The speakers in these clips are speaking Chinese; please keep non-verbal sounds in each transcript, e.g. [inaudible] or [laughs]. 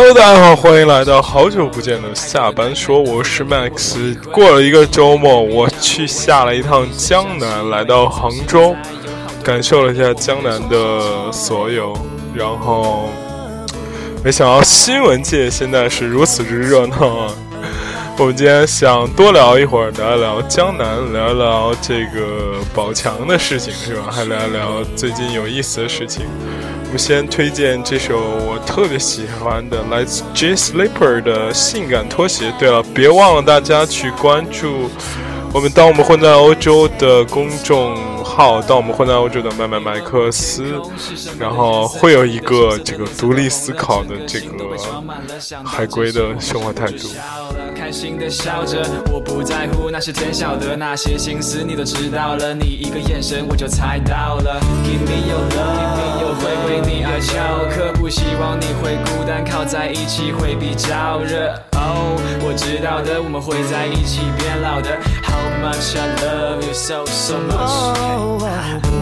Hello，大家好，欢迎来到好久不见的下班说，我是 Max。过了一个周末，我去下了一趟江南，来到杭州，感受了一下江南的所有，然后没想到新闻界现在是如此之热闹啊！我们今天想多聊一会儿，聊一聊江南，聊一聊这个宝强的事情，是吧？还聊一聊最近有意思的事情。我们先推荐这首我特别喜欢的来自 J Slipper 的《性感拖鞋》。对了，别忘了大家去关注我们“当我们混在欧洲”的公众号，“当我们混在欧洲”的麦麦麦克斯，然后会有一个这个独立思考的这个海归的生活态度。开心的笑着，我不在乎，那是天晓得，那些心思你都知道了，你一个眼神我就猜到了。Give me your love，我会为你而翘课，不希望你会孤单，靠在一起会比较热。Oh，我知道的，我们会在一起变老的。Much I love you so so much。Oh, oh, oh.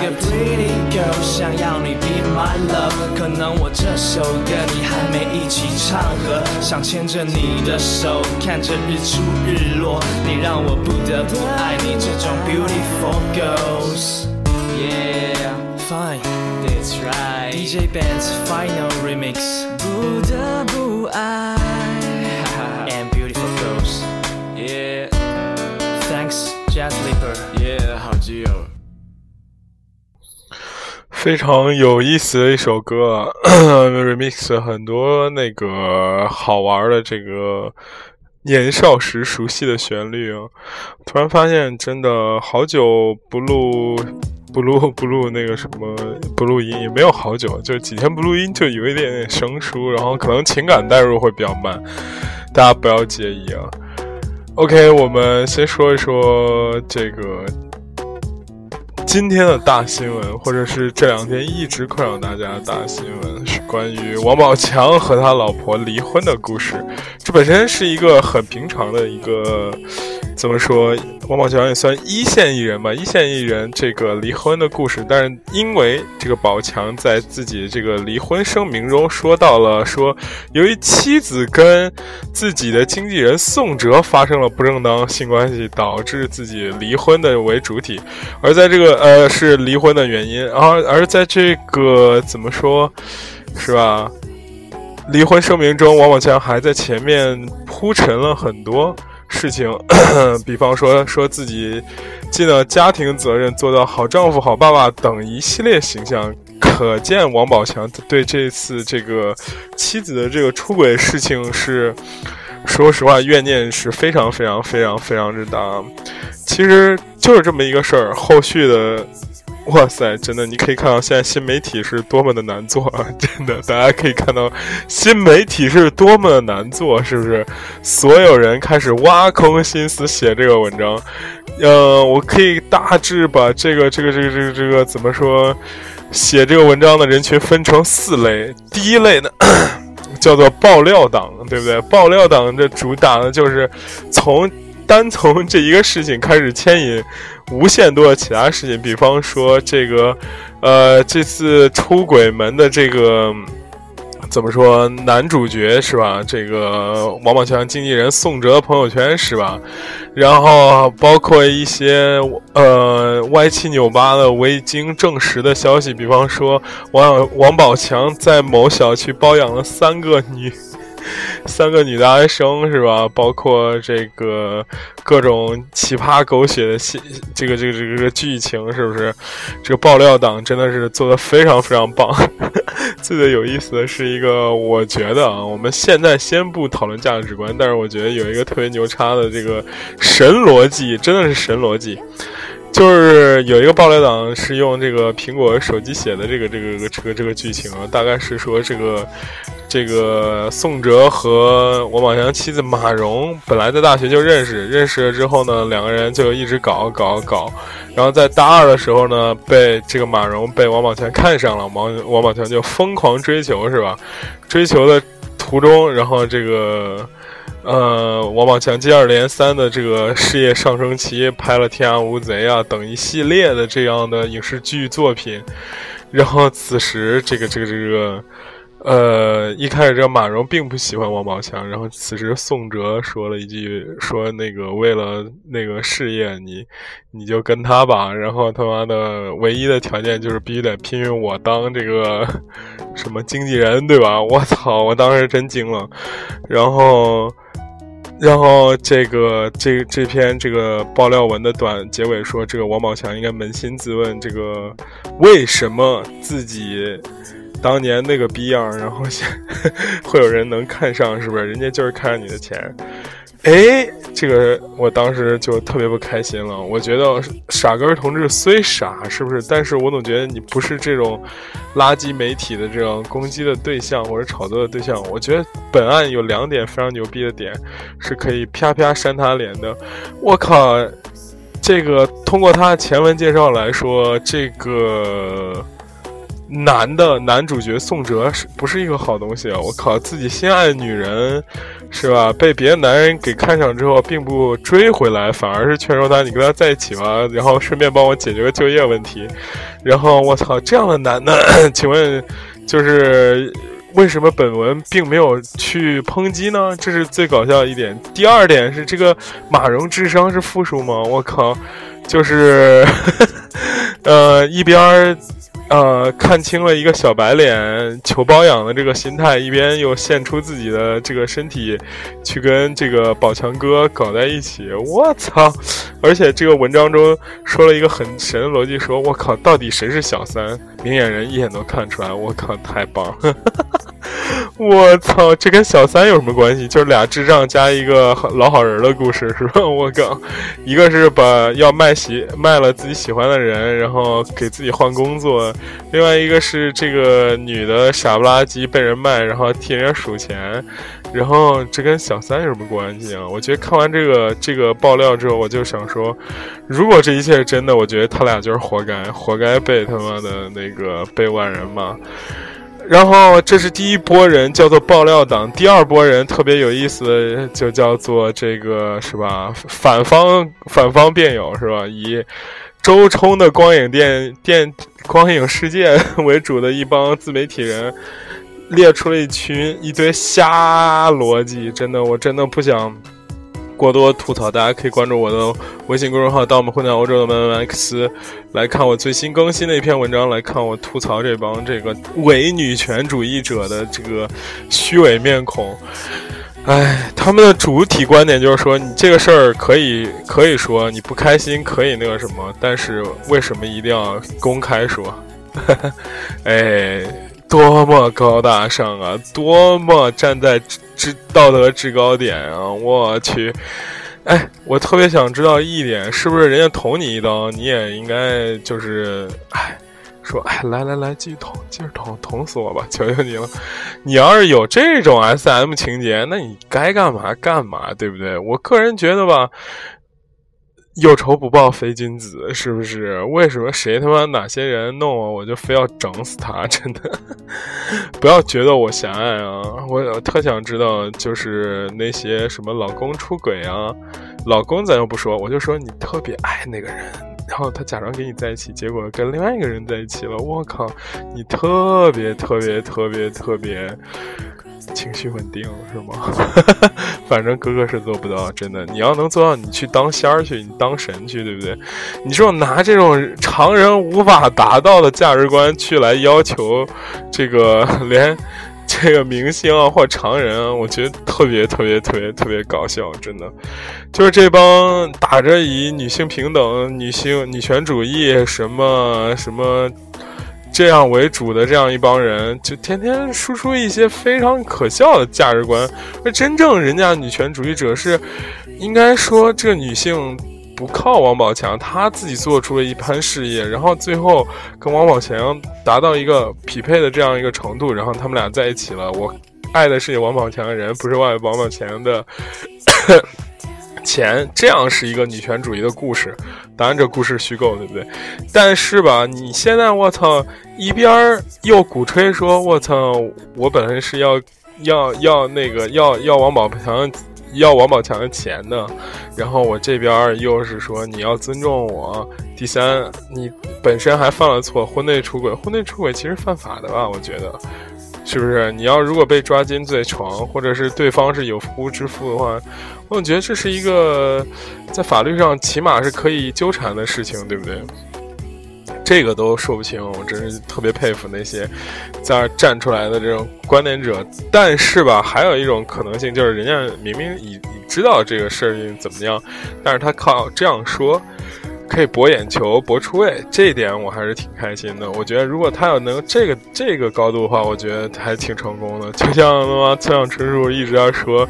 Mr. 哦，这个 pretty girl 想要你 be my love，可能我这首歌你还没一起唱和，想牵着你的手，看着日出日落，你让我不得不爱你这种 beautiful girls。Yeah, fine. That's right. DJ Band's final remix. 不得不爱 and beautiful girls. Yeah. Thanks, Jazz Leaper. Yeah，好基友。 非常有意思的一首歌，[coughs] remix 很多那个好玩的这个年少时熟悉的旋律啊！突然发现，真的好久不录。不录不录那个什么不录音也没有好久，就几天不录音就有一点点生疏，然后可能情感代入会比较慢，大家不要介意啊。OK，我们先说一说这个今天的大新闻，或者是这两天一直困扰大家的大新闻，是关于王宝强和他老婆离婚的故事。这本身是一个很平常的一个。怎么说？王宝强也算一线艺人吧，一线艺人这个离婚的故事，但是因为这个宝强在自己这个离婚声明中说到了，说由于妻子跟自己的经纪人宋哲发生了不正当性关系，导致自己离婚的为主体，而在这个呃是离婚的原因，而而在这个怎么说，是吧？离婚声明中，王宝强还在前面铺陈了很多。事情，[clears throat] 比方说说自己尽了家庭责任，做到好丈夫、好爸爸等一系列形象，可见王宝强对这次这个妻子的这个出轨事情是，说实话怨念是非常非常非常非常之大。其实就是这么一个事儿，后续的。[laughs] 哇塞，真的，你可以看到现在新媒体是多么的难做啊！[laughs] 真的，大家可以看到新媒体是多么的难做，是不是？所有人开始挖空心思写这个文章。呃，我可以大致把这个、这个、这个、这个、这个怎么说？写这个文章的人群分成四类。第一类呢，[clears throat] 叫做爆料党，对不对？爆料党这主打的就是从单从这一个事情开始牵引。无限多的其他事情，比方说这个，呃，这次出轨门的这个怎么说？男主角是吧？这个王宝强经纪人宋哲朋友圈是吧？然后包括一些呃歪七扭八的未经证实的消息，比方说王王宝强在某小区包养了三个女 [laughs] 三个女大学生是吧？包括这个各种奇葩狗血的戏，这个这个这个这个剧情是不是？这个爆料党真的是做的非常非常棒。[laughs] 最最有意思的是一个，我觉得啊，我们现在先不讨论价值观，但是我觉得有一个特别牛叉的这个神逻辑，真的是神逻辑。就是有一个爆料党是用这个苹果手机写的这个这个这个这个剧情啊，大概是说这个这个宋哲和王宝强妻子马蓉本来在大学就认识，认识了之后呢，两个人就一直搞搞搞，然后在大二的时候呢，被这个马蓉被王宝强看上了，王王宝强就疯狂追求是吧？追求的途中，然后这个。呃，王宝强接二连三的这个事业上升期，拍了《天下无贼》啊等一系列的这样的影视剧作品，然后此时这个这个这个，呃，一开始这马蓉并不喜欢王宝强，然后此时宋哲说了一句，说那个为了那个事业，你你就跟他吧，然后他妈的唯一的条件就是必须得聘用我当这个什么经纪人，对吧？我操，我当时真惊了，然后。然后这个这这篇这个爆料文的短结尾说，这个王宝强应该扪心自问，这个为什么自己当年那个逼样，[laughs] 然后现 [laughs] 会有人能看上，是不是？人家就是看上你的钱。哎，这个我当时就特别不开心了。我觉得傻根同志虽傻，是不是？但是我总觉得你不是这种垃圾媒体的这种攻击的对象或者炒作的对象。我觉得本案有两点非常牛逼的点，是可以啪啪扇他脸的。我靠，这个通过他前文介绍来说，这个。男的男主角宋哲是不是一个好东西啊？我靠，自己心爱的女人，是吧？被别的男人给看上之后，并不追回来，反而是劝说他，你跟他在一起吧，[laughs] 然后顺便帮我解决个就业问题。然后我操，这样的男的，[coughs] 请问，就是为什么本文并没有去抨击呢？这是最搞笑的一点。第二点是这个马蓉智商是负数吗？我靠，就是，[laughs] 呃，一边。呃，看清了一个小白脸求包养的这个心态，一边又献出自己的这个身体，去跟这个宝强哥搞在一起。我操！而且这个文章中说了一个很神的逻辑，说我靠，到底谁是小三？明眼人一眼都看出来。我靠，太棒！[laughs] 我操，这跟小三有什么关系？就是俩智障加一个老好人的故事，是吧？我靠，一个是把要卖喜卖了自己喜欢的人，然后给自己换工作；另外一个是这个女的傻不拉几被人卖，然后替人家数钱。然后这跟小三有什么关系啊？我觉得看完这个这个爆料之后，我就想说，如果这一切是真的，我觉得他俩就是活该，活该被他妈的那个被万人骂。然后这是第一波人，叫做爆料党；第二波人特别有意思，就叫做这个是吧？反方反方辩友是吧？以周冲的光影电电光影世界为主的一帮自媒体人，列出了一群一堆瞎逻辑，真的，我真的不想。过多吐槽，大家可以关注我的微信公众号“到我们混在欧洲的曼曼 X”，来看我最新更新的一篇文章，来看我吐槽这帮这个伪女权主义者的这个虚伪面孔。哎，他们的主体观点就是说，你这个事儿可以可以说你不开心，可以那个什么，但是为什么一定要公开说？[laughs] 哎。多么高大上啊！多么站在制道德制高点啊！我去，哎，我特别想知道一点，是不是人家捅你一刀，你也应该就是，哎，说，哎，来来来，继续捅，继续捅，捅死我吧，求求你了！你要是有这种 S M 情节，那你该干嘛干嘛，对不对？我个人觉得吧。有仇不报非君子，是不是？为什么谁他妈哪些人弄我，我就非要整死他？[laughs] 真的，不要觉得我狭隘啊！我特想知道，就是那些什么老公出轨啊，老公咱又不说，我就说你特别爱那个人，然后他假装跟你在一起，结果跟另外一个人在一起了。我靠，你特别特别特别特别。情绪稳定是吗？[laughs] 反正哥哥是做不到，真的。你要能做到，你去当仙儿去，你当神去，对不对？你说拿这种常人无法达到的价值观去来要求，这个 [laughs] 连这个明星啊或常人啊，我觉得特别特别特别特别搞笑，真的，就是这帮打着以女性平等、女性女权主义什么什么这样为主的这样一帮人，就天天输出一些非常可笑的价值观。而真正人家女权主义者是，应该说这个女性。不靠王宝强，她自己做出了一番事业，然后最后跟王宝强达到一个匹配的这样一个程度，然后他们俩在一起了。我爱的是王宝强的人，不是王宝强的钱。这样是一个女权主义的故事，当然这故事虚构，对不对？但是吧，你现在我操，一边又鼓吹说我操，我本来是要要要那个要要王宝强。要王宝强的钱呢，然后我这边又是说你要尊重我。第三，你本身还犯了错，婚内出轨，婚内出轨其实犯法的吧？我觉得，是不是？你要如果被抓进罪床，或者是对方是有夫之妇的话，我觉得这是一个在法律上起码是可以纠缠的事情，对不对？这个都说不清，我真是特别佩服那些在站出来的这种观点者。但是吧，还有一种可能性，就是人家明明已已知道这个事情怎么样，但是他靠这样说可以博眼球、博出位，这一点我还是挺开心的。我觉得如果他要能这个这个高度的话，我觉得还挺成功的。就像他妈村上春树一直在说。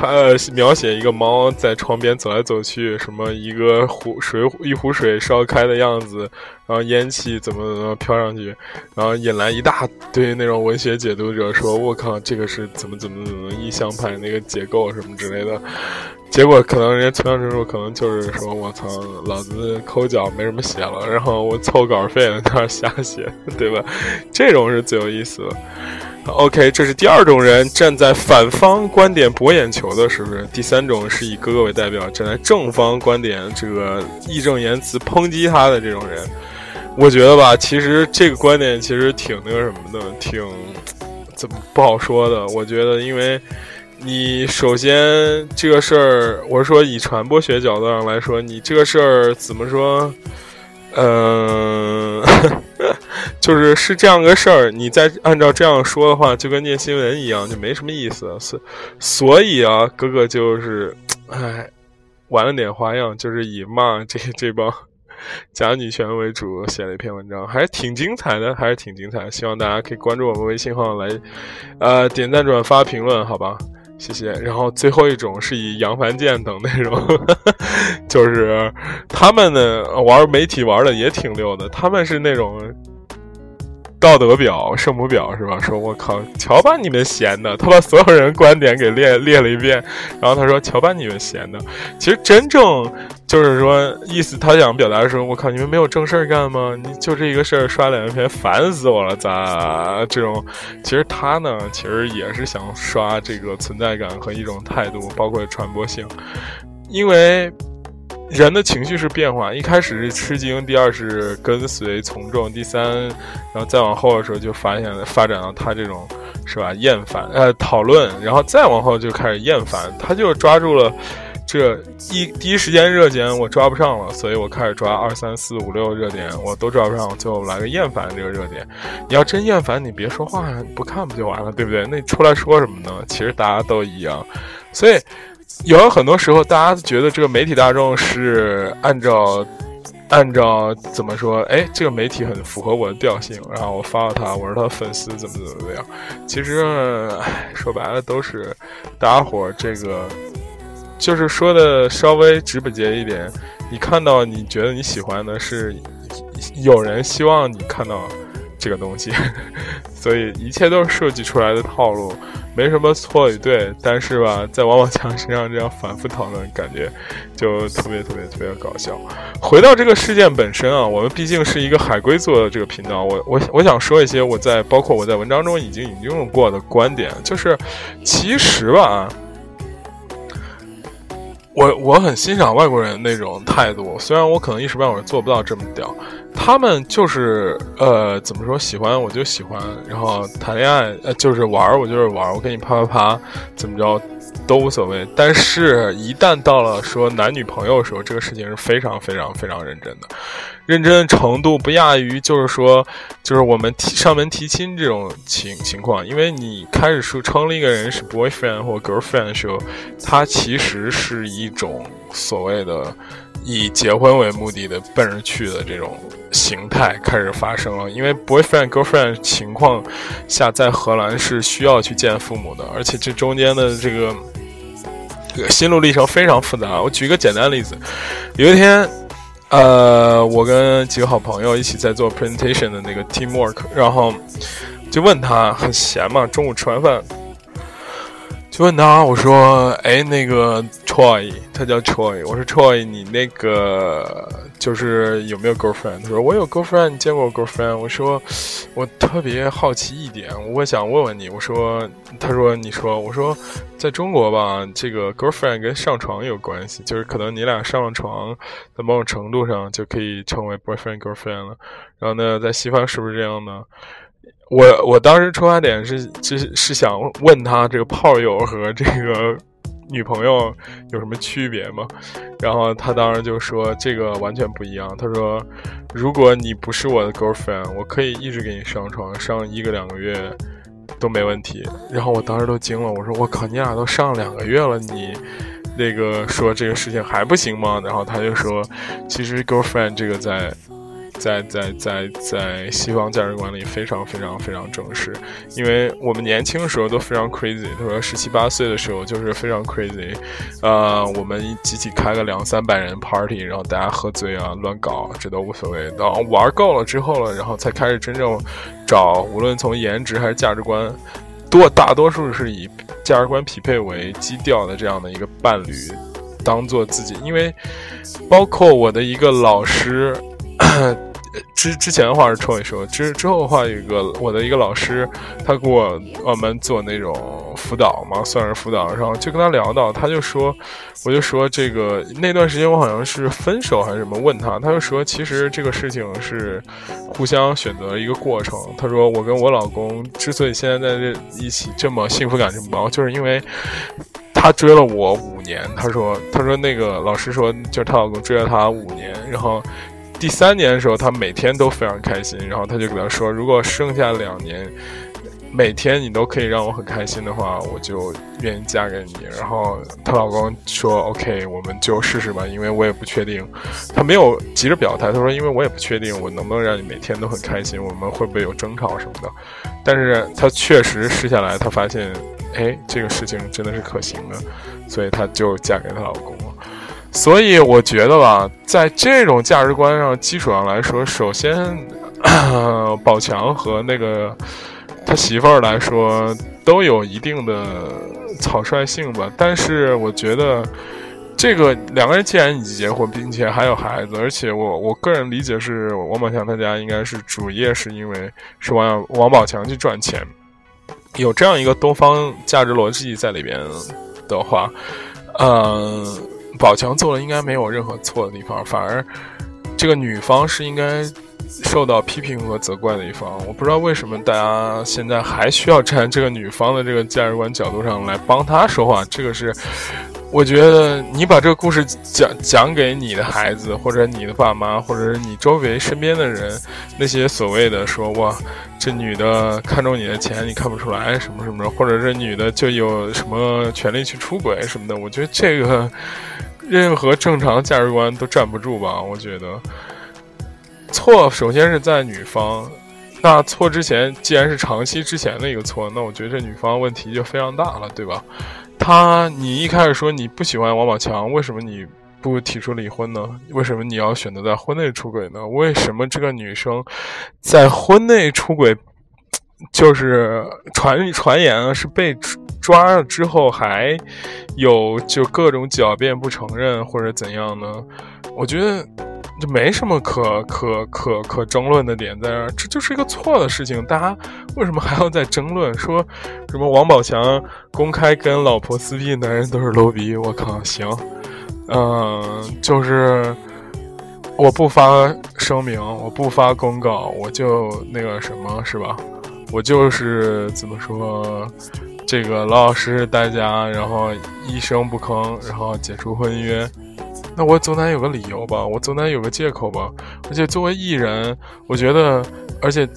他描写一个猫在窗边走来走去，什么一个壶水一壶水烧开的样子，然后烟气怎么怎么飘上去，然后引来一大堆那种文学解读者说：“我靠，这个是怎么怎么怎么意象派那个结构什么之类的。”结果可能人家村上春树可能就是说：“我操，老子抠脚没什么写了，然后我凑稿费在那瞎写，对吧？”这种是最有意思的。OK，这是第二种人站在反方观点博眼球的，是不是？第三种是以哥哥为代表站在正方观点，这个义正言辞抨击他的这种人，我觉得吧，其实这个观点其实挺那个什么的，挺怎么不好说的。我觉得，因为你首先这个事儿，我是说以传播学角度上来说，你这个事儿怎么说？嗯。[laughs] [laughs] 就是是这样个事儿，你再按照这样说的话，就跟念新闻一样，就没什么意思。所所以啊，哥哥就是，唉，玩了点花样，就是以骂这这帮假女权为主，写了一篇文章，还是挺精彩的，还是挺精彩。希望大家可以关注我们微信号来，呃，点赞、转发、评论，好吧？谢谢。然后最后一种是以杨凡健等那种，[laughs] 就是他们呢玩媒体玩的也挺溜的，他们是那种。道德表、圣母表是吧？说我靠，瞧把你们闲的！他把所有人观点给列列了一遍，然后他说：“瞧把你们闲的。”其实真正就是说，意思他想表达说：“我靠，你们没有正事儿干吗？你就这一个事儿刷两篇，烦死我了！咋这种？其实他呢，其实也是想刷这个存在感和一种态度，包括传播性，因为。人的情绪是变化，一开始是吃惊，第二是跟随从众，第三，然后再往后的时候就发现发展到他这种是吧厌烦呃讨论，然后再往后就开始厌烦，他就抓住了这一第一时间热点我抓不上了，所以我开始抓二三四五六热点我都抓不上，最后来个厌烦这个热点。你要真厌烦，你别说话，你不看不就完了，对不对？那你出来说什么呢？其实大家都一样，所以。有很多时候，大家觉得这个媒体大众是按照按照怎么说？哎，这个媒体很符合我的调性，然后我发了他，我是他粉丝，怎么怎么怎么样？其实，说白了都是大家伙这个，就是说的稍微直不接一点。你看到你觉得你喜欢的是有人希望你看到这个东西，[laughs] 所以一切都是设计出来的套路。没什么错与对，但是吧，在王宝强身上这样反复讨论，感觉就特别特别特别的搞笑。回到这个事件本身啊，我们毕竟是一个海归做的这个频道，我我我想说一些我在包括我在文章中已经引用过的观点，就是其实吧，我我很欣赏外国人那种态度，虽然我可能一时半会儿做不到这么屌。他们就是呃，怎么说？喜欢我就喜欢，然后谈恋爱呃，就是玩我就是玩我给你啪啪啪，怎么着？都无所谓。但是，一旦到了说男女朋友的时候，这个事情是非常非常非常认真的，认真的程度不亚于就是说，就是我们提上门提亲这种情情况。因为你开始说称了一个人是 boyfriend 或 girlfriend 的时候，它其实是一种所谓的。以结婚为目的的奔着去的这种形态开始发生了，因为 boyfriend girlfriend 情况下，在荷兰是需要去见父母的，而且这中间的这个心路历程非常复杂。我举一个简单的例子，有一天，呃，我跟几个好朋友一起在做 presentation 的那个 teamwork，然后就问他很闲嘛，中午吃完饭。就问他，我说：“哎，那个 Troy，他叫 Troy。我说 Troy，你那个就是有没有 girlfriend？他说我有 girlfriend，你见过 girlfriend？我说我特别好奇一点，我想问问你。我说，他说你说，我说在中国吧，这个 girlfriend 跟上床有关系，就是可能你俩上了床，在某种程度上就可以成为 boyfriend girlfriend 了。然后呢，在西方是不是这样呢？”我我当时出发点是，就是是想问他这个炮友和这个女朋友有什么区别吗？然后他当时就说这个完全不一样。他说，如果你不是我的 girlfriend，我可以一直给你上床，上一个两个月都没问题。然后我当时都惊了，我说我靠，你俩都上两个月了，你那个说这个事情还不行吗？然后他就说，其实 girlfriend 这个在。在在在在西方价值观里非常非常非常正式，因为我们年轻的时候都非常 crazy。他说十七八岁的时候就是非常 crazy，呃，我们集体开个两三百人 party，然后大家喝醉啊乱搞，这都无所谓。然后玩够了之后了，然后才开始真正找，无论从颜值还是价值观，多大多数是以价值观匹配为基调的这样的一个伴侣，当做自己。因为包括我的一个老师。之之前的话是抽一说，之之后的话有一个我的一个老师，他给我我们做那种辅导嘛，算是辅导，然后就跟他聊到，他就说，我就说这个那段时间我好像是分手还是什么，问他，他就说其实这个事情是互相选择一个过程。他说我跟我老公之所以现在在这一起这么幸福感这么高，就是因为他追了我五年。他说他说那个老师说就是他老公追了他五年，然后。第三年的时候，他每天都非常开心，然后他就给他说：“如果剩下两年，每天你都可以让我很开心的话，我就愿意嫁给你。”然后她老公说：“OK，我们就试试吧，因为我也不确定。”他没有急着表态，他说：“因为我也不确定我能不能让你每天都很开心，我们会不会有争吵什么的。”但是他确实试下来，他发现，哎，这个事情真的是可行的，所以他就嫁给她老公了。所以我觉得吧，在这种价值观上基础上来说，首先，[clears throat] 宝强和那个他媳妇儿来说都有一定的草率性吧。但是我觉得，这个两个人既然已经结婚，并且还有孩子，而且我我个人理解是，王宝强他家应该是主业是因为是王王宝强去赚钱，有这样一个东方价值逻辑在里边的话，嗯。宝强做了应该没有任何错的地方，反而这个女方是应该受到批评和责怪的一方。我不知道为什么大家现在还需要站这个女方的这个价值观角度上来帮她说话。这个是我觉得你把这个故事讲讲给你的孩子，或者你的爸妈，或者是你周围身边的人，那些所谓的说哇，这女的看中你的钱你看不出来什么什么，或者这女的就有什么权利去出轨什么的，我觉得这个。任何正常价值观都站不住吧？我觉得错首先是在女方，那错之前既然是长期之前的一个错，那我觉得这女方问题就非常大了，对吧？她，你一开始说你不喜欢王宝强，为什么你不提出离婚呢？为什么你要选择在婚内出轨呢？为什么这个女生在婚内出轨，就是传传言是被？抓了之后还有就各种狡辩不承认或者怎样呢？我觉得就没什么可可可可争论的点在这儿，这就是一个错的事情。大家为什么还要再争论？说什么王宝强公开跟老婆撕逼，男人都是 low 逼？我靠，行，嗯，就是我不发声明，我不发公告，我就那个什么是吧？我就是怎么说？这个老老实实待家，然后一声不吭，然后解除婚约。那我总得有个理由吧，我总得有个借口吧。而且作为艺人，我觉得，而且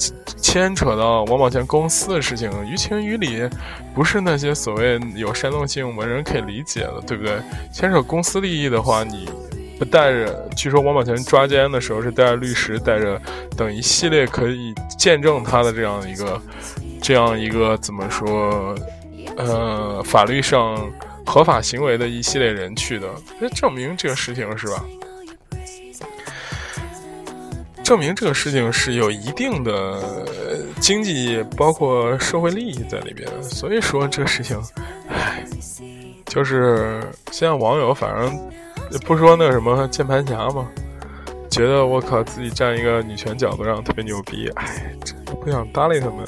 牵扯到王宝强公司的事情，于情于理，不是那些所谓有煽动性文人可以理解的，对不对？牵扯公司利益的话，你不带着，据说王宝强抓奸的时候是带着律师，带着等一系列可以见证他的这样一个，这样一个怎么说，呃，法律上。合法行为的一系列人去的，那证明这个事情是吧？证明这个事情是有一定的经济包括社会利益在里边，所以说这个事情，唉，就是现在网友反正不说那个什么键盘侠嘛，觉得我靠自己站一个女权角度上特别牛逼，唉，真不想搭理他们。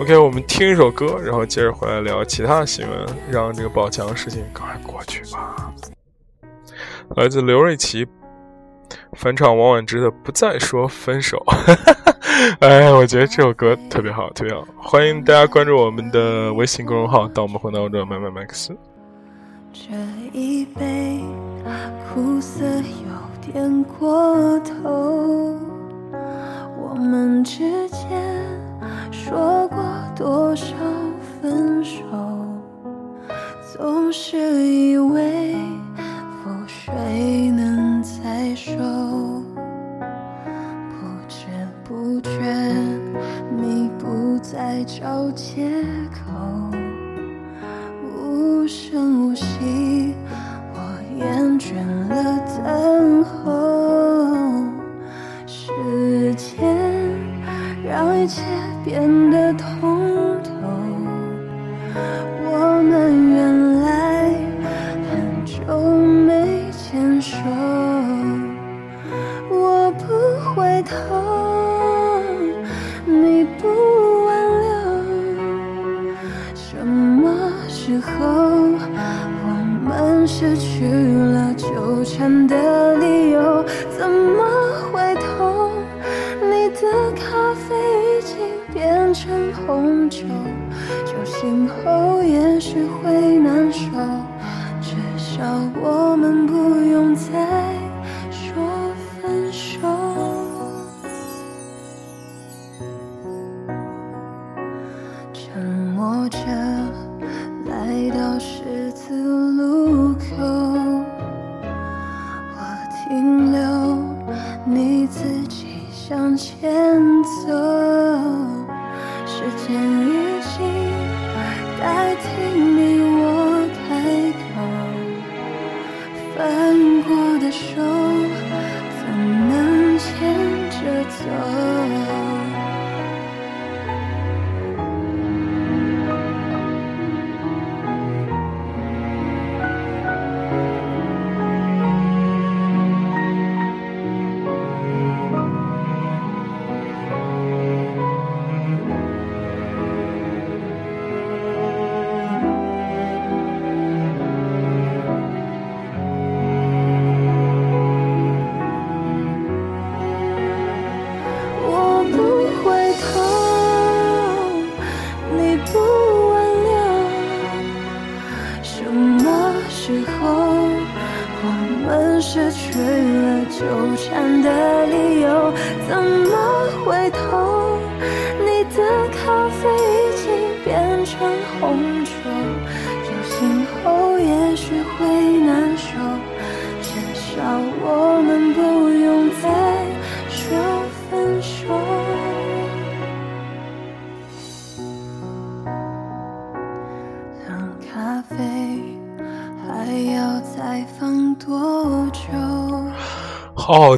OK，我们听一首歌，然后接着回来聊其他的新闻，让这个宝强的事情赶快过去吧。来自刘瑞琦翻唱王菀之的《不再说分手》，[laughs] 哎，我觉得这首歌特别好，特别好。欢迎大家关注我们的微信公众号“盗梦混闹者麦麦麦克斯”。这一杯苦涩有点过头，我们之间。说过多少分手，总是以为覆水能再收，不知不觉你不再找借口，无声无息，我厌倦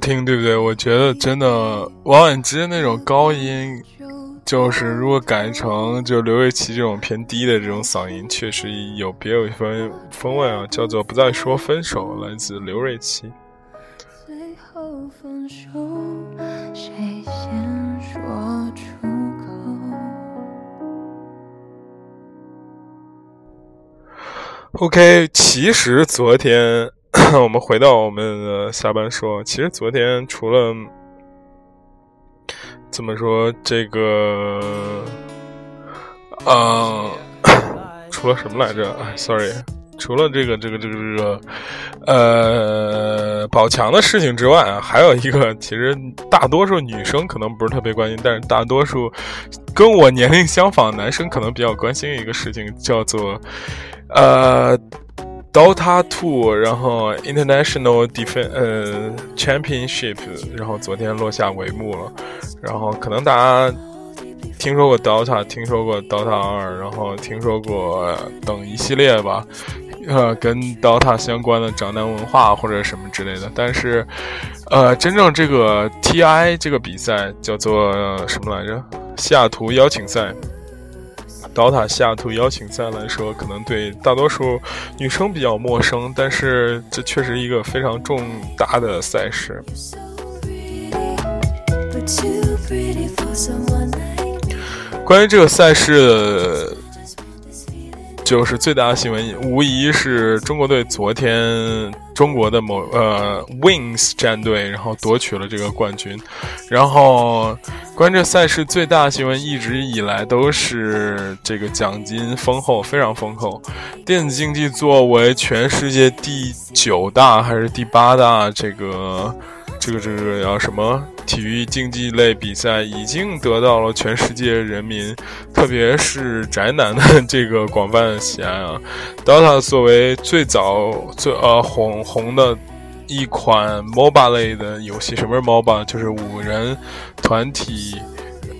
听，对不对？我觉得真的，王菀之那种高音，就是如果改成就刘瑞琦这种偏低的这种嗓音，确实有别有一番风味啊！叫做不再说分手，来自刘瑞琦。最后分手，谁先说出口？OK，其实昨天。[coughs] 我们回到我们的下班说，其实昨天除了怎么说这个，呃，除了什么来着？哎，sorry，除了这个这个这个这个呃宝强的事情之外啊，还有一个其实大多数女生可能不是特别关心，但是大多数跟我年龄相仿的男生可能比较关心一个事情，叫做呃。Dota Two，然后 International Defense 呃 Championship，然后昨天落下帷幕了。然后可能大家听说过 Dota，听说过 Dota 二，然后听说过等一系列吧，呃，跟 Dota 相关的宅男文化或者什么之类的。但是，呃，真正这个 TI 这个比赛叫做什么来着？西雅图邀请赛。刀塔西雅图邀请赛来说，可能对大多数女生比较陌生，但是这确实一个非常重大的赛事。关于这个赛事。就是最大的新闻，无疑是中国队昨天中国的某呃 Wings 战队，然后夺取了这个冠军。然后，关于这赛事最大新闻，一直以来都是这个奖金丰厚，非常丰厚。电子竞技作为全世界第九大还是第八大这个？这个这个叫什么体育竞技类比赛，已经得到了全世界人民，特别是宅男的这个广泛的喜爱啊。Dota 作为最早最呃红红的一款 MOBA 类的游戏，什么是 MOBA？就是五人团体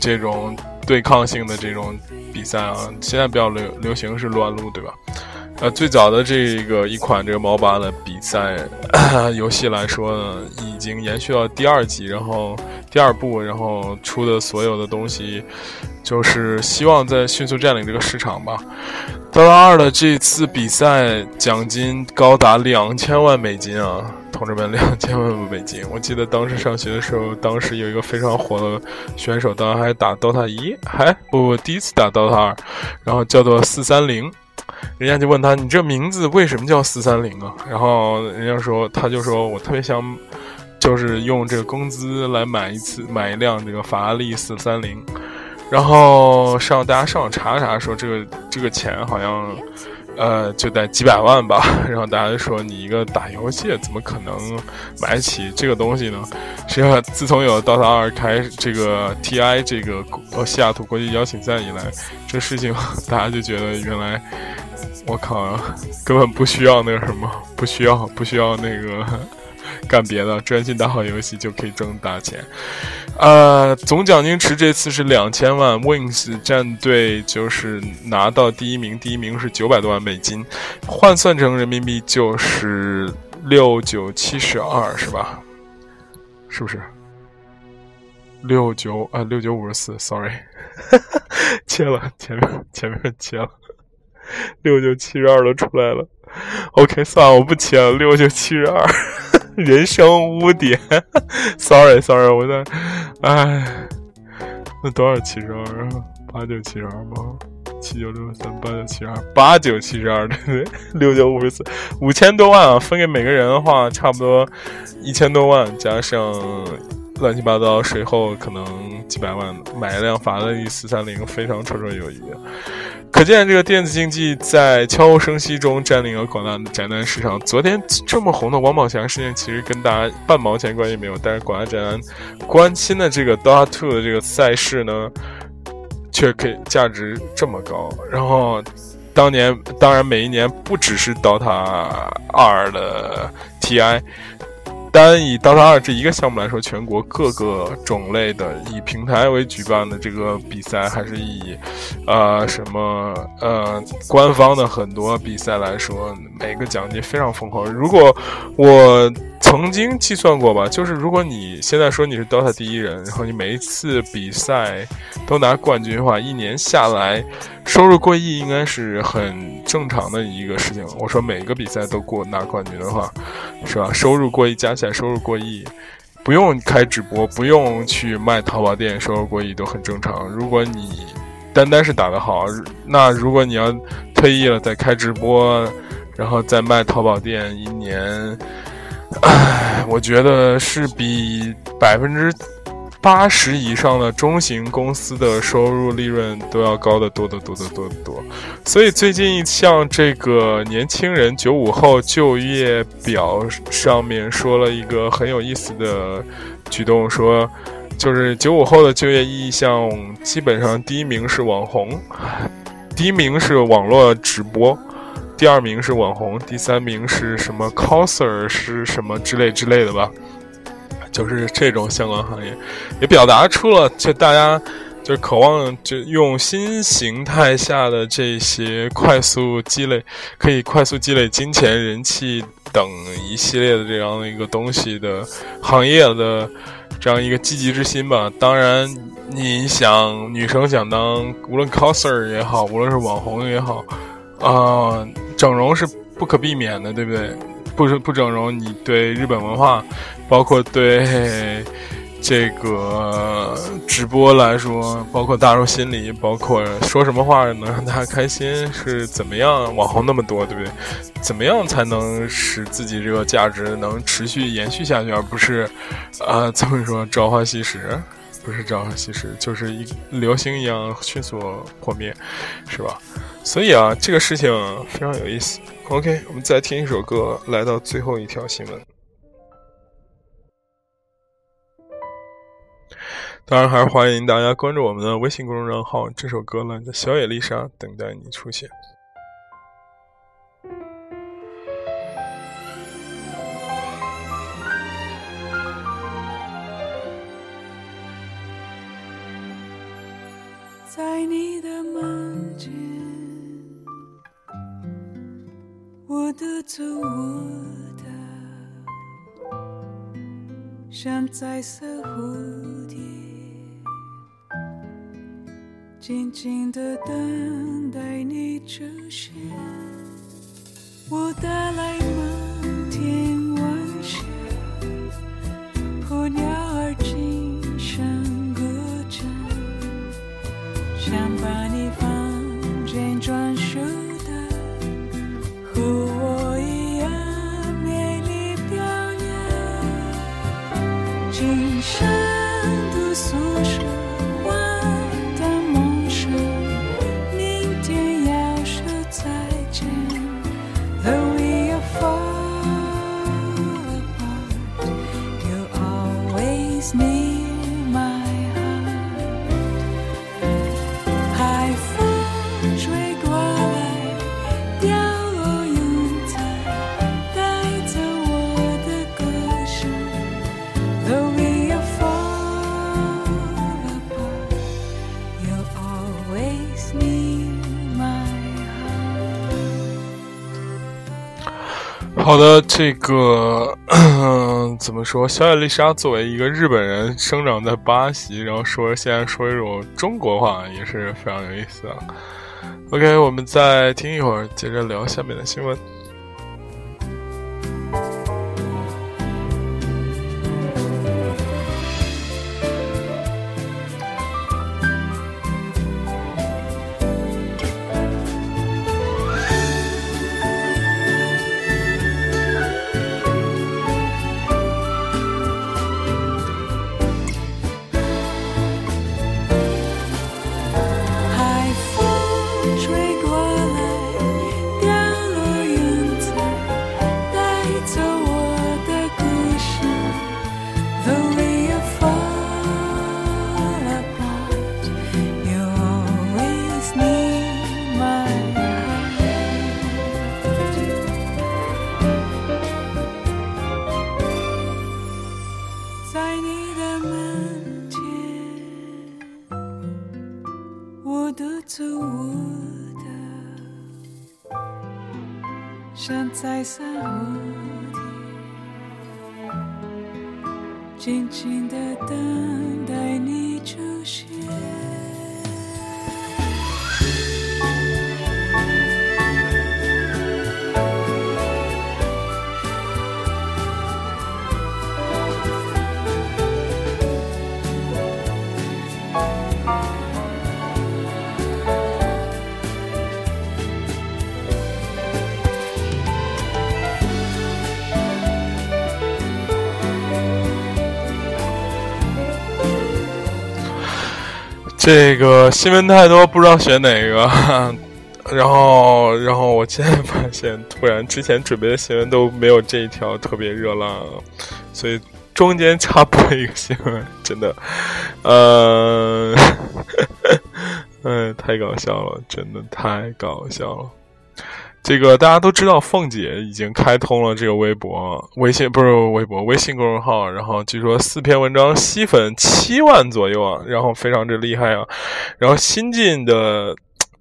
这种对抗性的这种比赛啊。现在比较流流行是撸啊撸，对吧？呃，最早的这个一款这个猫吧的比赛 [clears throat] 游戏来说呢，已经延续到第二集，然后第二部，然后出的所有的东西，就是希望在迅速占领这个市场吧。刀郎二的这次比赛奖金高达两千万美金啊，同志们，两千万美金！我记得当时上学的时候，当时有一个非常火的选手，当时还打 DOTA 一，还不不，第一次打 DOTA 二，然后叫做四三零。人家就问他：“你这名字为什么叫四三零啊？”然后人家说：“他就说我特别想，就是用这个工资来买一次买一辆这个法拉利四三零。”然后上大家上网查查，说这个这个钱好像，呃，就在几百万吧。[laughs] 然后大家就说：“你一个打游戏怎么可能买起这个东西呢？”实际上，自从有《DOTA 二》开这个 TI 这个呃西雅图国际邀请赛以来，这事情大家就觉得原来。我靠，根本不需要那个什么，不需要，不需要那个 [laughs] 干别的，专心打好游戏就可以挣大钱。呃，总奖金池这次是两千万，Wings 战队就是拿到第一名，第一名是九百多万美金，换算成人民币就是六九七十二，是吧？是不是？六九啊，六九五十四，sorry，[laughs] 切了，前面前面切了。六九七十二都出来了，OK，算了，我不切了。六九七十二，[laughs] 人生污点。[laughs] Sorry，Sorry，我在，哎，那多少七十二啊？八九七十二吗？七九六三八九七十二，八九七十二，对不对？六九五十四，五千多万啊！分给每个人的话，差不多一千多万，加上乱七八糟税后，可能几百万，买一辆法拉利四三零，非常绰绰有余。可见，这个电子竞技在悄无声息中占领了广大的宅男市场。昨天这么红的王宝强事件，其实跟大家半毛钱关系没有。但是广大宅男关心的这个 Dota Two 的这个赛事呢，却可以价值这么高。然后，当年当然每一年不只是 Dota 二的 TI。单以《DOTA 二》这一个项目来说，全国各个种类的以平台为举办的这个比赛，还是以，呃，什么呃官方的很多比赛来说，每个奖金非常丰厚。如果我曾经计算过吧，就是如果你现在说你是 DOTA 第一人，然后你每一次比赛都拿冠军的话，一年下来。收入过亿应该是很正常的一个事情。我说每个比赛都过拿冠军的话，是吧？收入过亿加起来收入过亿，不用开直播，不用去卖淘宝店，收入过亿都很正常。如果你单单是打得好，那如果你要退役了再开直播，然后再卖淘宝店，一年，唉，我觉得是比百分之。八十以上的中型公司的收入利润都要高得多得多得多得多。所以最近像这个年轻人九五后就业表上面说了一个很有意思的举动，说就是九五后的就业意向基本上第一名是网红，第一名是网络直播。第二名是网红，第三名是什么 coser 是什么之类之类的吧，就是这种相关行业，也表达出了就大家就渴望就用新形态下的这些快速积累，可以快速积累金钱、人气等一系列的这样的一个东西的行业的这样一个积极之心吧。当然，你想女生想当无论 coser 也好，无论是网红也好。啊，整容是不可避免的，对不对？不是不整容，你对日本文化，包括对这个直播来说，包括大众心理，包括说什么话能让大家开心，是怎么样？网红那么多，对不对？怎么样才能使自己这个价值能持续延续下去，而不是啊，怎么说朝花夕拾？不是朝花夕拾，就是一流星一样迅速破灭，是吧？所以啊，这个事情非常有意思。OK，我们再听一首歌，来到最后一条新闻。当然，还是欢迎大家关注我们的微信公众账号。这首歌来自小野丽莎，等待你出现。在你的梦境，我独自舞蹈，像彩色蝴静静的等待你出现。我带来梦好的，这个 [clears throat] 怎么说？小野丽莎作为一个日本人，生长在巴西，然后说现在说一种中国话，也是非常有意思啊。OK，我们再听一会儿，接着聊下面的新闻。像彩这个新闻太多，不知道选哪个。[laughs] 然后，然后我现在发现，突然之前准备的新闻都没有这一条特别热浪，所以中间插播一个新闻，真的，呃，嗯，[laughs] 太搞笑了，真的太搞笑了。这个大家都知道，凤姐已经开通了这个微博、微信，不是微博，微信公众号。然后据说四篇文章吸粉七万左右啊，然后非常之厉害啊。然后新进的。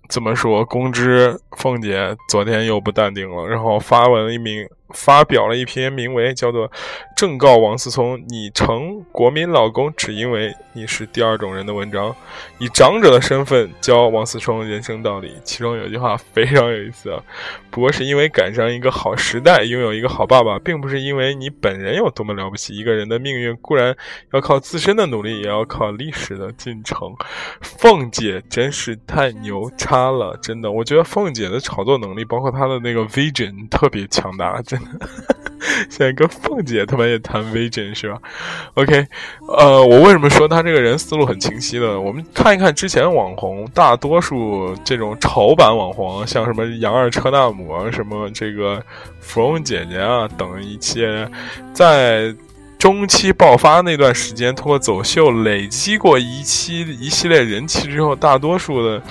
怎么说？公知凤姐昨天又不淡定了，然后发文一名。发表了一篇名为叫做《正告王思聪：你成国民老公只因为你是第二种人》的文章，以长者的身份教王思聪人生道理。其中有一句话非常有意思啊，不过是因为赶上一个好时代，拥有一个好爸爸，并不是因为你本人有多么了不起。一个人的命运固然要靠自身的努力，也要靠历史的进程。凤姐真是太牛叉了，真的，我觉得凤姐的炒作能力，包括她的那个 vision 特别强大，真。[laughs] 现在跟凤姐他们也谈 VJ 是吧？OK，呃，我为什么说他这个人思路很清晰呢？我们看一看之前网红，大多数这种潮版网红，像什么杨二车娜姆啊，什么这个芙蓉姐姐啊等一些，在中期爆发那段时间，通过走秀累积过一期一系列人气之后，大多数的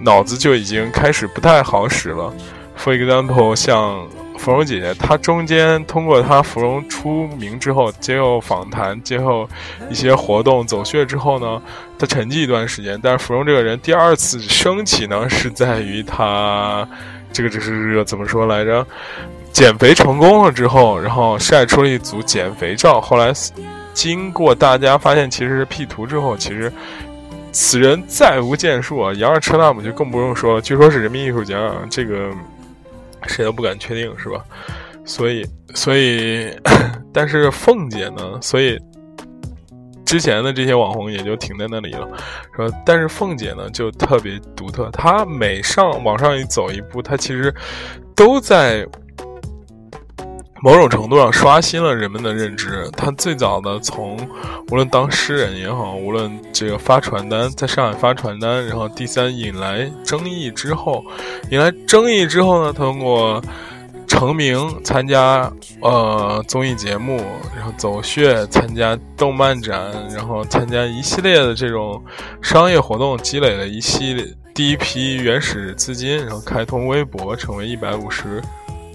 脑子就已经开始不太好使了。For example，像。芙蓉姐姐，她中间通过她芙蓉出名之后，接受访谈，接受一些活动走穴之后呢，她沉寂一段时间。但是芙蓉这个人第二次升起呢，是在于她这个这是怎么说来着？减肥成功了之后，然后晒出了一组减肥照。后来经过大家发现其实是 P 图之后，其实此人再无建树啊。杨二车纳姆就更不用说了，据说是人民艺术家，这个。谁都不敢确定，是吧？所以，所以，[laughs] 但是凤姐呢？所以之前的这些网红也就停在那里了，说，但是凤姐呢，就特别独特。她每上往上一走一步，她其实都在某种程度上刷新了人们的认知。他最早的从无论当诗人也好，无论这个发传单，在上海发传单，然后第三引来争议之后。引来争议之后呢，通过成名、参加呃综艺节目，然后走穴、参加动漫展，然后参加一系列的这种商业活动，积累了一系列第一批原始资金，然后开通微博，成为一百五十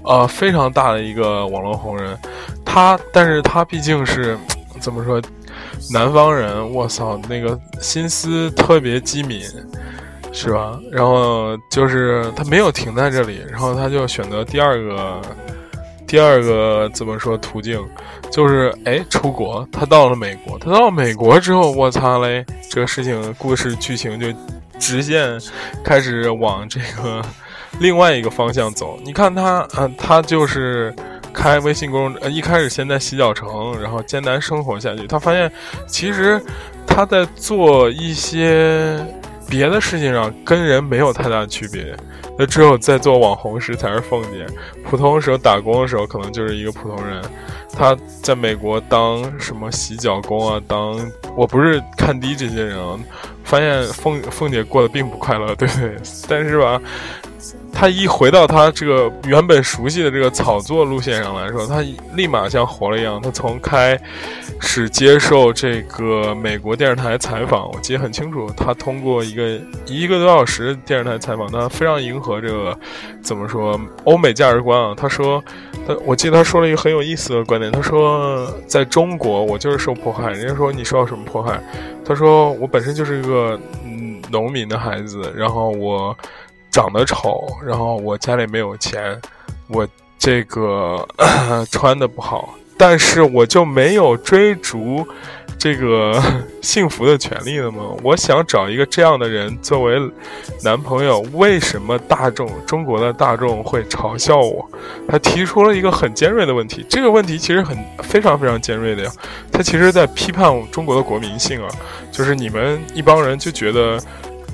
呃非常大的一个网络红人。他，但是他毕竟是怎么说，南方人，我操，那个心思特别机敏。是吧？然后就是他没有停在这里，然后他就选择第二个，第二个怎么说途径，就是哎出国。他到了美国，他到了美国之后，我操嘞，这个事情故事剧情就直线开始往这个另外一个方向走。你看他，嗯，他就是开微信公众，一开始先在洗脚城，然后艰难生活下去。他发现其实他在做一些。别的事情上跟人没有太大区别，那只有在做网红时才是凤姐。普通时候打工的时候，可能就是一个普通人。他在美国当什么洗脚工啊？当我不是看低这些人啊，发现凤凤姐过得并不快乐，对不对？但是吧。他一回到他这个原本熟悉的这个炒作路线上来说，他立马像活了一样。他从开始接受这个美国电视台采访，我记得很清楚。他通过一个一个多小时电视台采访，他非常迎合这个怎么说欧美价值观啊。他说，他我记得他说了一个很有意思的观点。他说，在中国我就是受迫害。人家说你受到什么迫害？他说我本身就是一个嗯农民的孩子，然后我。长得丑，然后我家里没有钱，我这个 [clears throat] 穿的不好，但是我就没有追逐这个 [laughs] 幸福的权利了吗？我想找一个这样的人作为男朋友，为什么大众中国的大众会嘲笑我？他提出了一个很尖锐的问题，这个问题其实很非常非常尖锐的呀，他其实在批判中国的国民性啊，就是你们一帮人就觉得。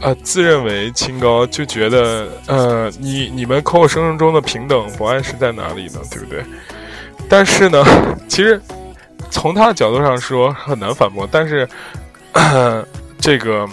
呃，自认为清高，就觉得呃，你你们口口声声中的平等不爱是在哪里呢？对不对？但是呢，[laughs] 其实从他的角度上说很难反驳。但是这个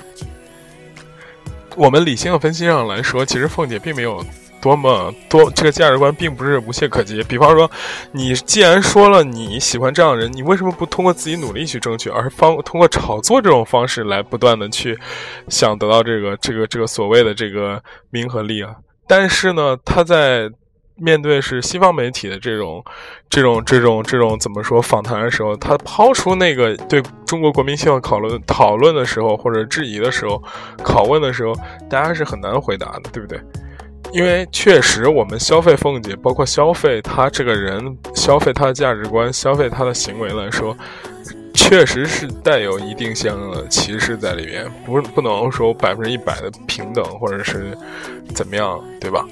我们理性的分析上来说，其实凤姐并没有多么多这个价值观，并不是无懈可击。比方说，你既然说了你喜欢这样的人，你为什么不通过自己努力去争取，而方通过炒作这种方式来不断的去想得到这个这个这个所谓的这个名和利啊？但是呢，他在。面对是西方媒体的这种、这种、这种、这种怎么说访谈的时候，他抛出那个对中国国民性讨论讨论的时候，或者质疑的时候、拷问的时候，大家是很难回答的，对不对？因为确实，我们消费凤姐，包括消费他这个人、消费他的价值观、消费他的行为来说，确实是带有一定相应的歧视在里面，不不能说百分之一百的平等，或者是怎么样，对吧？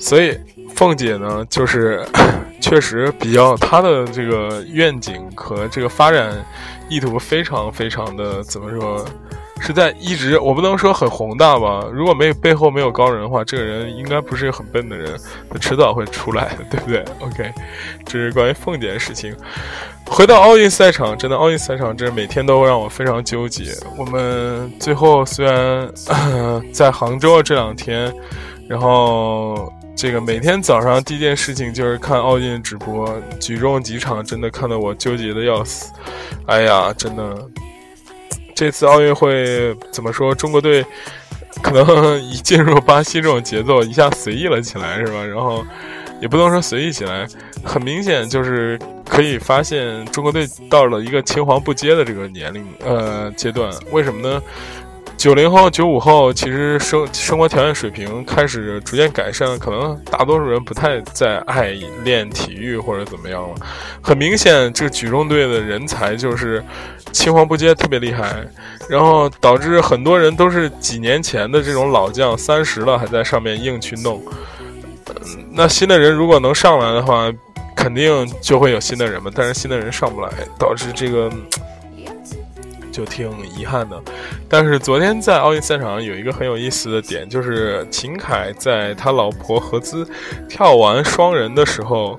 所以。凤姐呢，就是 [laughs] 确实比较她的这个愿景和这个发展意图非常非常的怎么说，是在一直我不能说很宏大吧。如果没有背后没有高人的话，这个人应该不是很笨的人，他迟早会出来的，[laughs] 对不对？OK，这是关于凤姐的事情。回到奥运赛场，真的奥运赛场，真是每天都让我非常纠结。我们最后虽然 [coughs] 在杭州这两天，然后。这个每天早上第一件事情就是看奥运直播，举重几场真的看得我纠结的要死。哎呀，真的，这次奥运会怎么说？中国队可能一进入巴西这种节奏，一下随意了起来，是吧？然后也不能说随意起来，很明显就是可以发现中国队到了一个青黄不接的这个年龄呃阶段。为什么呢？九零后、九五后，其实生生活条件水平开始逐渐改善，可能大多数人不太再爱练体育或者怎么样了。很明显，这个举重队的人才就是青黄不接，特别厉害，然后导致很多人都是几年前的这种老将，三十了还在上面硬去弄。那新的人如果能上来的话，肯定就会有新的人嘛。但是新的人上不来，导致这个。就挺遗憾的，但是昨天在奥运赛场上有一个很有意思的点，就是秦凯在他老婆何姿跳完双人的时候，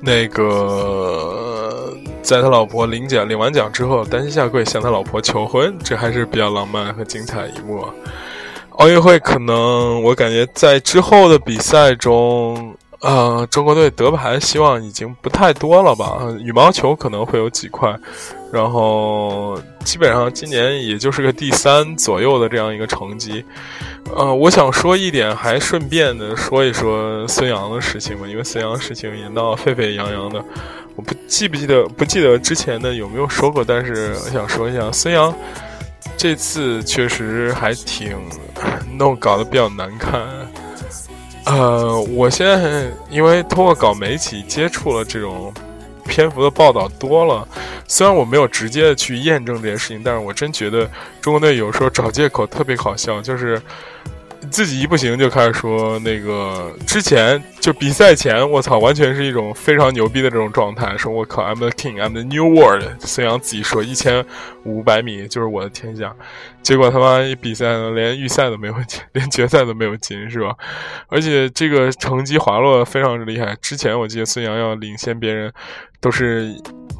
那个在他老婆领奖领完奖之后单膝下跪向他老婆求婚，这还是比较浪漫和精彩一幕。奥运会可能我感觉在之后的比赛中。呃，中国队得牌希望已经不太多了吧？羽毛球可能会有几块，然后基本上今年也就是个第三左右的这样一个成绩。呃，我想说一点，还顺便的说一说孙杨的事情吧，因为孙杨事情也闹得沸沸扬扬的。我不记不记得不记得之前的有没有说过，但是我想说一下，孙杨这次确实还挺弄搞得比较难看。呃，我现在因为通过搞媒体接触了这种篇幅的报道多了，虽然我没有直接的去验证这件事情，但是我真觉得中国队有时候找借口特别搞笑，就是。自己一不行就开始说那个之前就比赛前，我操，完全是一种非常牛逼的这种状态。说我靠，I'm the king，I'm the new world。孙杨自己说一千五百米就是我的天下，结果他妈一比赛呢，连预赛都没有进，[laughs] 连决赛都没有进，是吧？而且这个成绩滑落非常之厉害。之前我记得孙杨要领先别人，都是。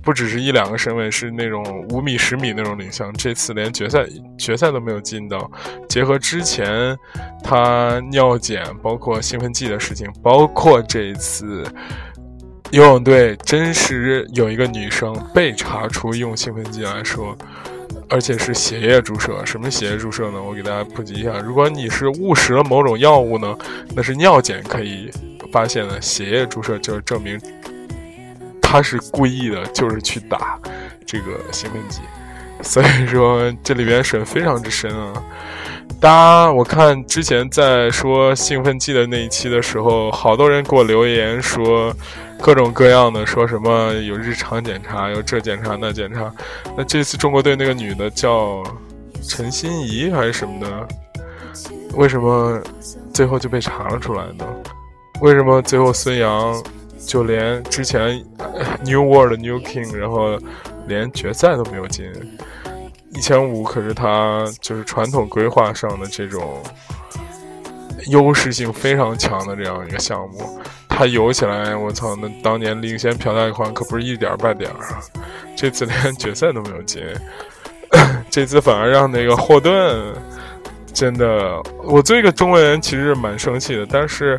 不只是一两个身位，是那种五米、十米那种领先。这次连决赛决赛都没有进到。结合之前他尿检，包括兴奋剂的事情，包括这一次游泳队真实有一个女生被查出用兴奋剂来说，而且是血液注射。什么血液注射呢？我给大家普及一下：如果你是误食了某种药物呢，那是尿检可以发现的；血液注射就是证明。他是故意的，就是去打这个兴奋剂，所以说这里边水非常之深啊。大家我看之前在说兴奋剂的那一期的时候，好多人给我留言说各种各样的，说什么有日常检查，有这检查那检查。那这次中国队那个女的叫陈心怡还是什么的，为什么最后就被查了出来呢？为什么最后孙杨？就连之前 New World New King，然后连决赛都没有进。一千五可是他就是传统规划上的这种优势性非常强的这样一个项目。他游起来，我操，那当年领先朴泰桓可不是一点半点儿啊！这次连决赛都没有进，[laughs] 这次反而让那个霍顿真的，我作为一个中国人，其实蛮生气的。但是，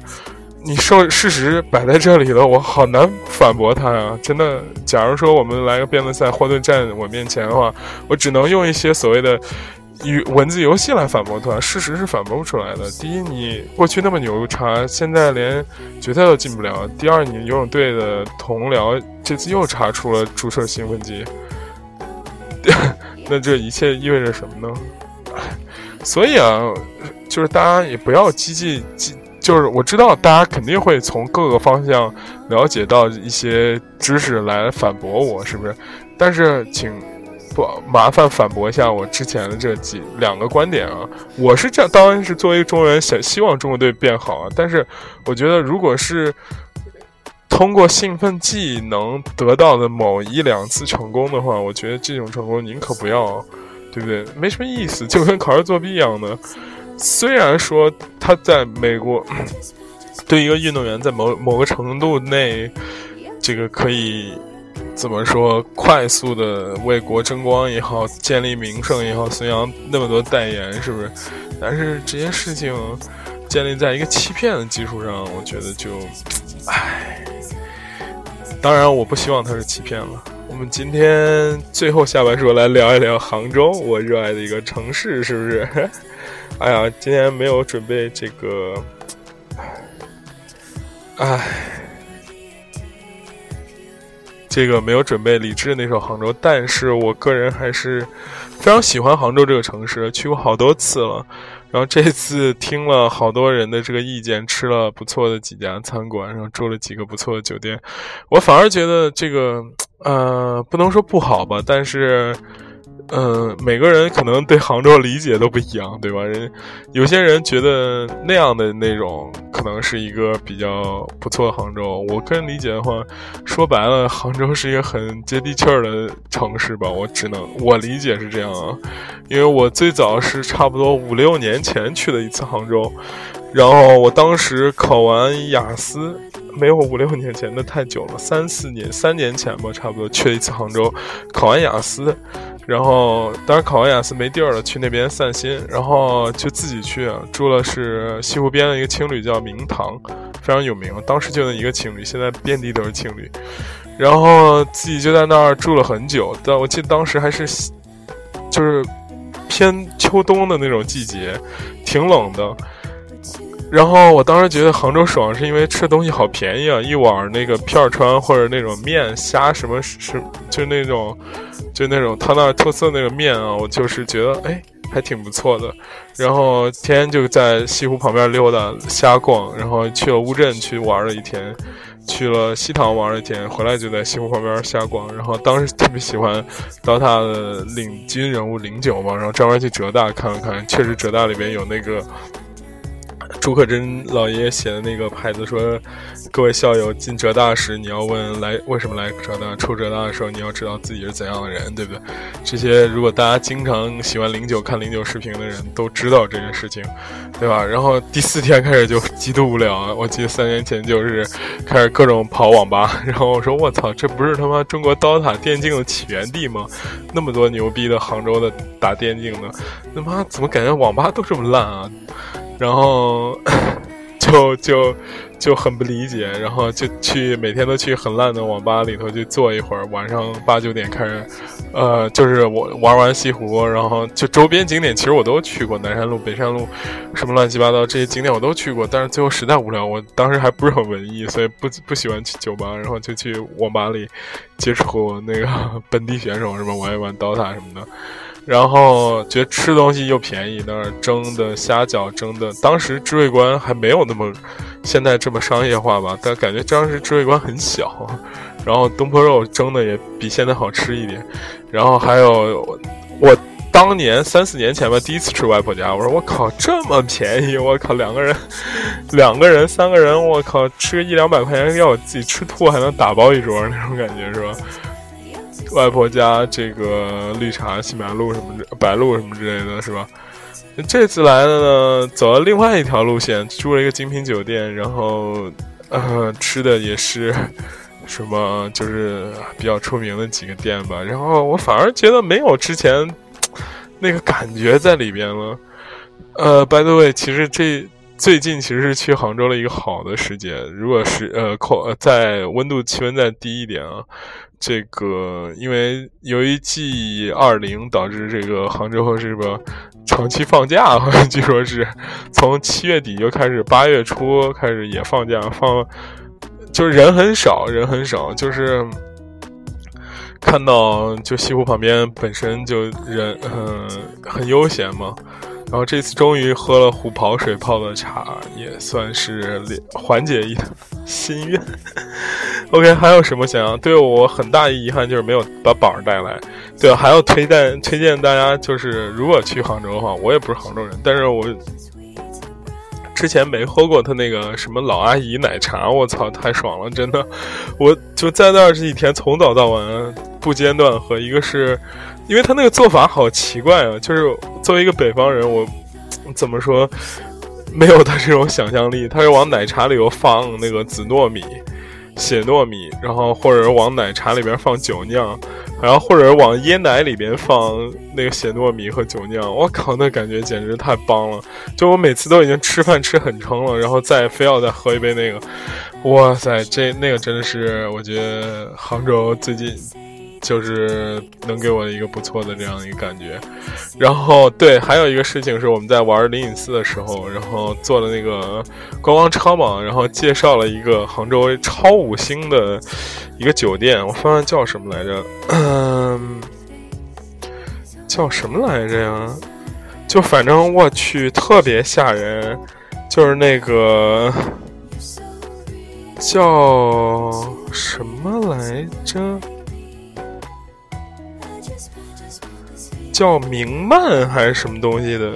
你说事实摆在这里了，我好难反驳他呀！真的，假如说我们来个辩论赛，霍顿站我面前的话，我只能用一些所谓的与文字游戏来反驳他。事实是反驳不出来的。第一，你过去那么牛叉，现在连决赛都进不了；第二，你游泳队的同僚这次又查出了注射兴奋剂，[laughs] 那这一切意味着什么呢？[laughs] 所以啊，就是大家也不要激进激，就是我知道大家肯定会从各个方向了解到一些知识来反驳我，是不是？但是请不麻烦反驳一下我之前的这几两个观点啊！我是这样，当然是作为中国人，想希望中国队变好啊。但是我觉得，如果是通过兴奋剂能得到的某一两次成功的话，我觉得这种成功您可不要。对不对？没什么意思，就跟考试作弊一样的。虽然说他在美国，对一个运动员在某某个程度内，这个可以怎么说，快速的为国争光也好，建立名声也好，孙杨那么多代言，是不是？但是这些事情建立在一个欺骗的基础上，我觉得就，唉。当然，我不希望他是欺骗了。我们今天最后下半说来聊一聊杭州，我热爱的一个城市，是不是？[laughs] 哎呀，今天没有准备这个，哎，这个没有准备李志那首《杭州》，但是我个人还是非常喜欢杭州这个城市，去过好多次了。然后这次听了好多人的这个意见，吃了不错的几家餐馆，然后住了几个不错的酒店，我反而觉得这个。呃，不能说不好吧，但是，嗯，每个人可能对杭州理解都不一样，对吧？人有些人觉得那样的那种可能是一个比较不错的杭州。我个人理解的话，说白了，杭州是一个很接地气儿的城市吧。我只能我理解是这样啊，因为我最早是差不多五六年前去的一次杭州，然后我当时考完雅思。没有五六年前的太久了，三四年、三年前吧，差不多去了一次杭州，考完雅思，然后当时考完雅思没地儿了，去那边散心，然后就自己去住了，是西湖边的一个青旅，叫明堂，非常有名。当时就那一个青旅，现在遍地都是青旅，然后自己就在那儿住了很久。但我记得当时还是就是偏秋冬的那种季节，挺冷的。然后我当时觉得杭州爽，是因为吃东西好便宜啊！一碗那个片儿川或者那种面虾什么是就那种，就那种他那特色那个面啊，我就是觉得哎还挺不错的。然后天天就在西湖旁边溜达瞎逛，然后去了乌镇去玩了一天，去了西塘玩了一天，回来就在西湖旁边瞎逛。然后当时特别喜欢 DOTA 的领军人物零九嘛，然后专门去浙大看了看，确实浙大里边有那个。朱可桢老爷爷写的那个牌子说：“各位校友进浙大时，你要问来为什么来浙大；出浙大的时候，你要知道自己是怎样的人，对不对？这些如果大家经常喜欢零九看零九视频的人都知道这件事情，对吧？然后第四天开始就极度无聊啊！我记得三年前就是开始各种跑网吧，然后我说我操，这不是他妈中国刀塔电竞的起源地吗？那么多牛逼的杭州的打电竞的，他妈怎么感觉网吧都这么烂啊？”然后，[coughs] 就就就很不理解，然后就去每天都去很烂的网吧里头去坐一会儿，晚上八九点开始，呃，就是我玩完西湖，然后就周边景点其实我都去过，南山路、北山路，什么乱七八糟这些景点我都去过，但是最后实在无聊，我当时还不是很文艺，所以不不喜欢去酒吧，然后就去网吧里接触那个 [laughs] 本地选手，什么玩一玩 DOTA 什么的。然后觉得吃东西又便宜，那儿蒸的虾饺蒸的，当时知味观还没有那么现在这么商业化吧，但感觉当时知味观很小。然后东坡肉蒸的也比现在好吃一点。然后还有我当年三四年前吧，第一次吃外婆家，我说我靠这么便宜，我靠两个人两个人三个人，我靠吃个一两百块钱要我自己吃吐还能打包一桌那种感觉是吧？外婆家这个绿茶西白路什么白鹿什么之类的是吧？这次来的呢，走了另外一条路线，住了一个精品酒店，然后呃吃的也是什么就是比较出名的几个店吧。然后我反而觉得没有之前那个感觉在里边了。呃，by the way，其实这最近其实是去杭州的一个好的时间。如果是呃，扣在温度气温再低一点啊，这个因为由于 G 二零导致这个杭州是个长期放假，[laughs] 据说是从七月底就开始，八月初开始也放假，放就是人很少，人很少，就是看到就西湖旁边本身就人嗯很悠闲嘛。然后这次终于喝了虎跑水泡的茶，也算是缓解一心愿。[laughs] OK，还有什么想要？对我很大遗憾就是没有把宝儿带来。对，还要推荐推荐大家，就是如果去杭州的话，我也不是杭州人，但是我之前没喝过他那个什么老阿姨奶茶，我操，太爽了，真的！我就在那儿这几天从早到晚不间断喝，一个是。因为他那个做法好奇怪啊！就是作为一个北方人，我怎么说没有他这种想象力？他是往奶茶里头放那个紫糯米、血糯米，然后或者往奶茶里边放酒酿，然后或者往椰奶里边放那个血糯米和酒酿。我靠，那感觉简直太棒了！就我每次都已经吃饭吃很撑了，然后再非要再喝一杯那个，哇塞，这那个真的是我觉得杭州最近。就是能给我一个不错的这样一个感觉，然后对，还有一个事情是我们在玩灵隐寺的时候，然后做了那个观光车嘛，然后介绍了一个杭州超五星的一个酒店，我翻翻叫什么来着？嗯，叫什么来着呀？就反正我去特别吓人，就是那个叫什么来着？叫明曼还是什么东西的，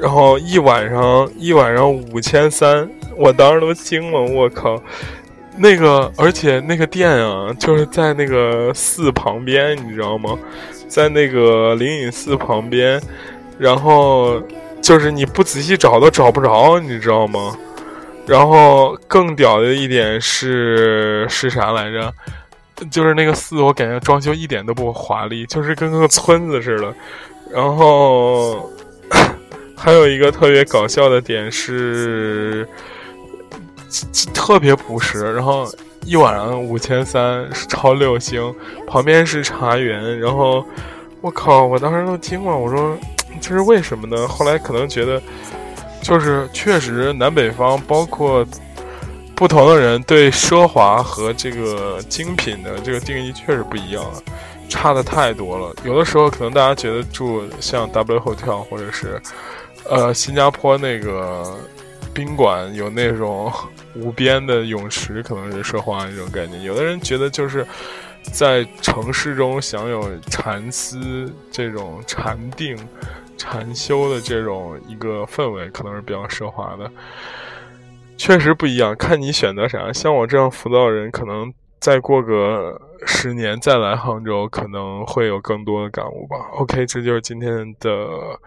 然后一晚上一晚上五千三，我当时都惊了，我靠！那个而且那个店啊，就是在那个寺旁边，你知道吗？在那个灵隐寺旁边，然后就是你不仔细找都找不着，你知道吗？然后更屌的一点是是啥来着？就是那个寺，我感觉装修一点都不华丽，就是跟个村子似的。然后 [laughs] 还有一个特别搞笑的点是，特别朴实。然后一晚上五千三，超六星，旁边是茶园。然后我靠，我当时都惊了，我说这是为什么呢？后来可能觉得，就是确实南北方包括。不同的人对奢华和这个精品的这个定义确实不一样，差的太多了。有的时候可能大家觉得住像 W Hotel 或者是，呃，新加坡那个宾馆有那种无边的泳池，可能是奢华一种概念。有的人觉得就是在城市中享有禅思这种禅定、禅修的这种一个氛围，可能是比较奢华的。确实不一样，看你选择啥。像我这样浮躁的人，可能再过个十年再来杭州，可能会有更多的感悟吧。OK，这就是今天的，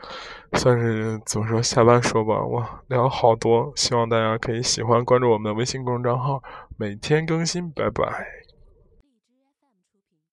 算是怎么说下班说吧。哇，聊好多，希望大家可以喜欢，关注我们的微信公众账号，每天更新。拜拜。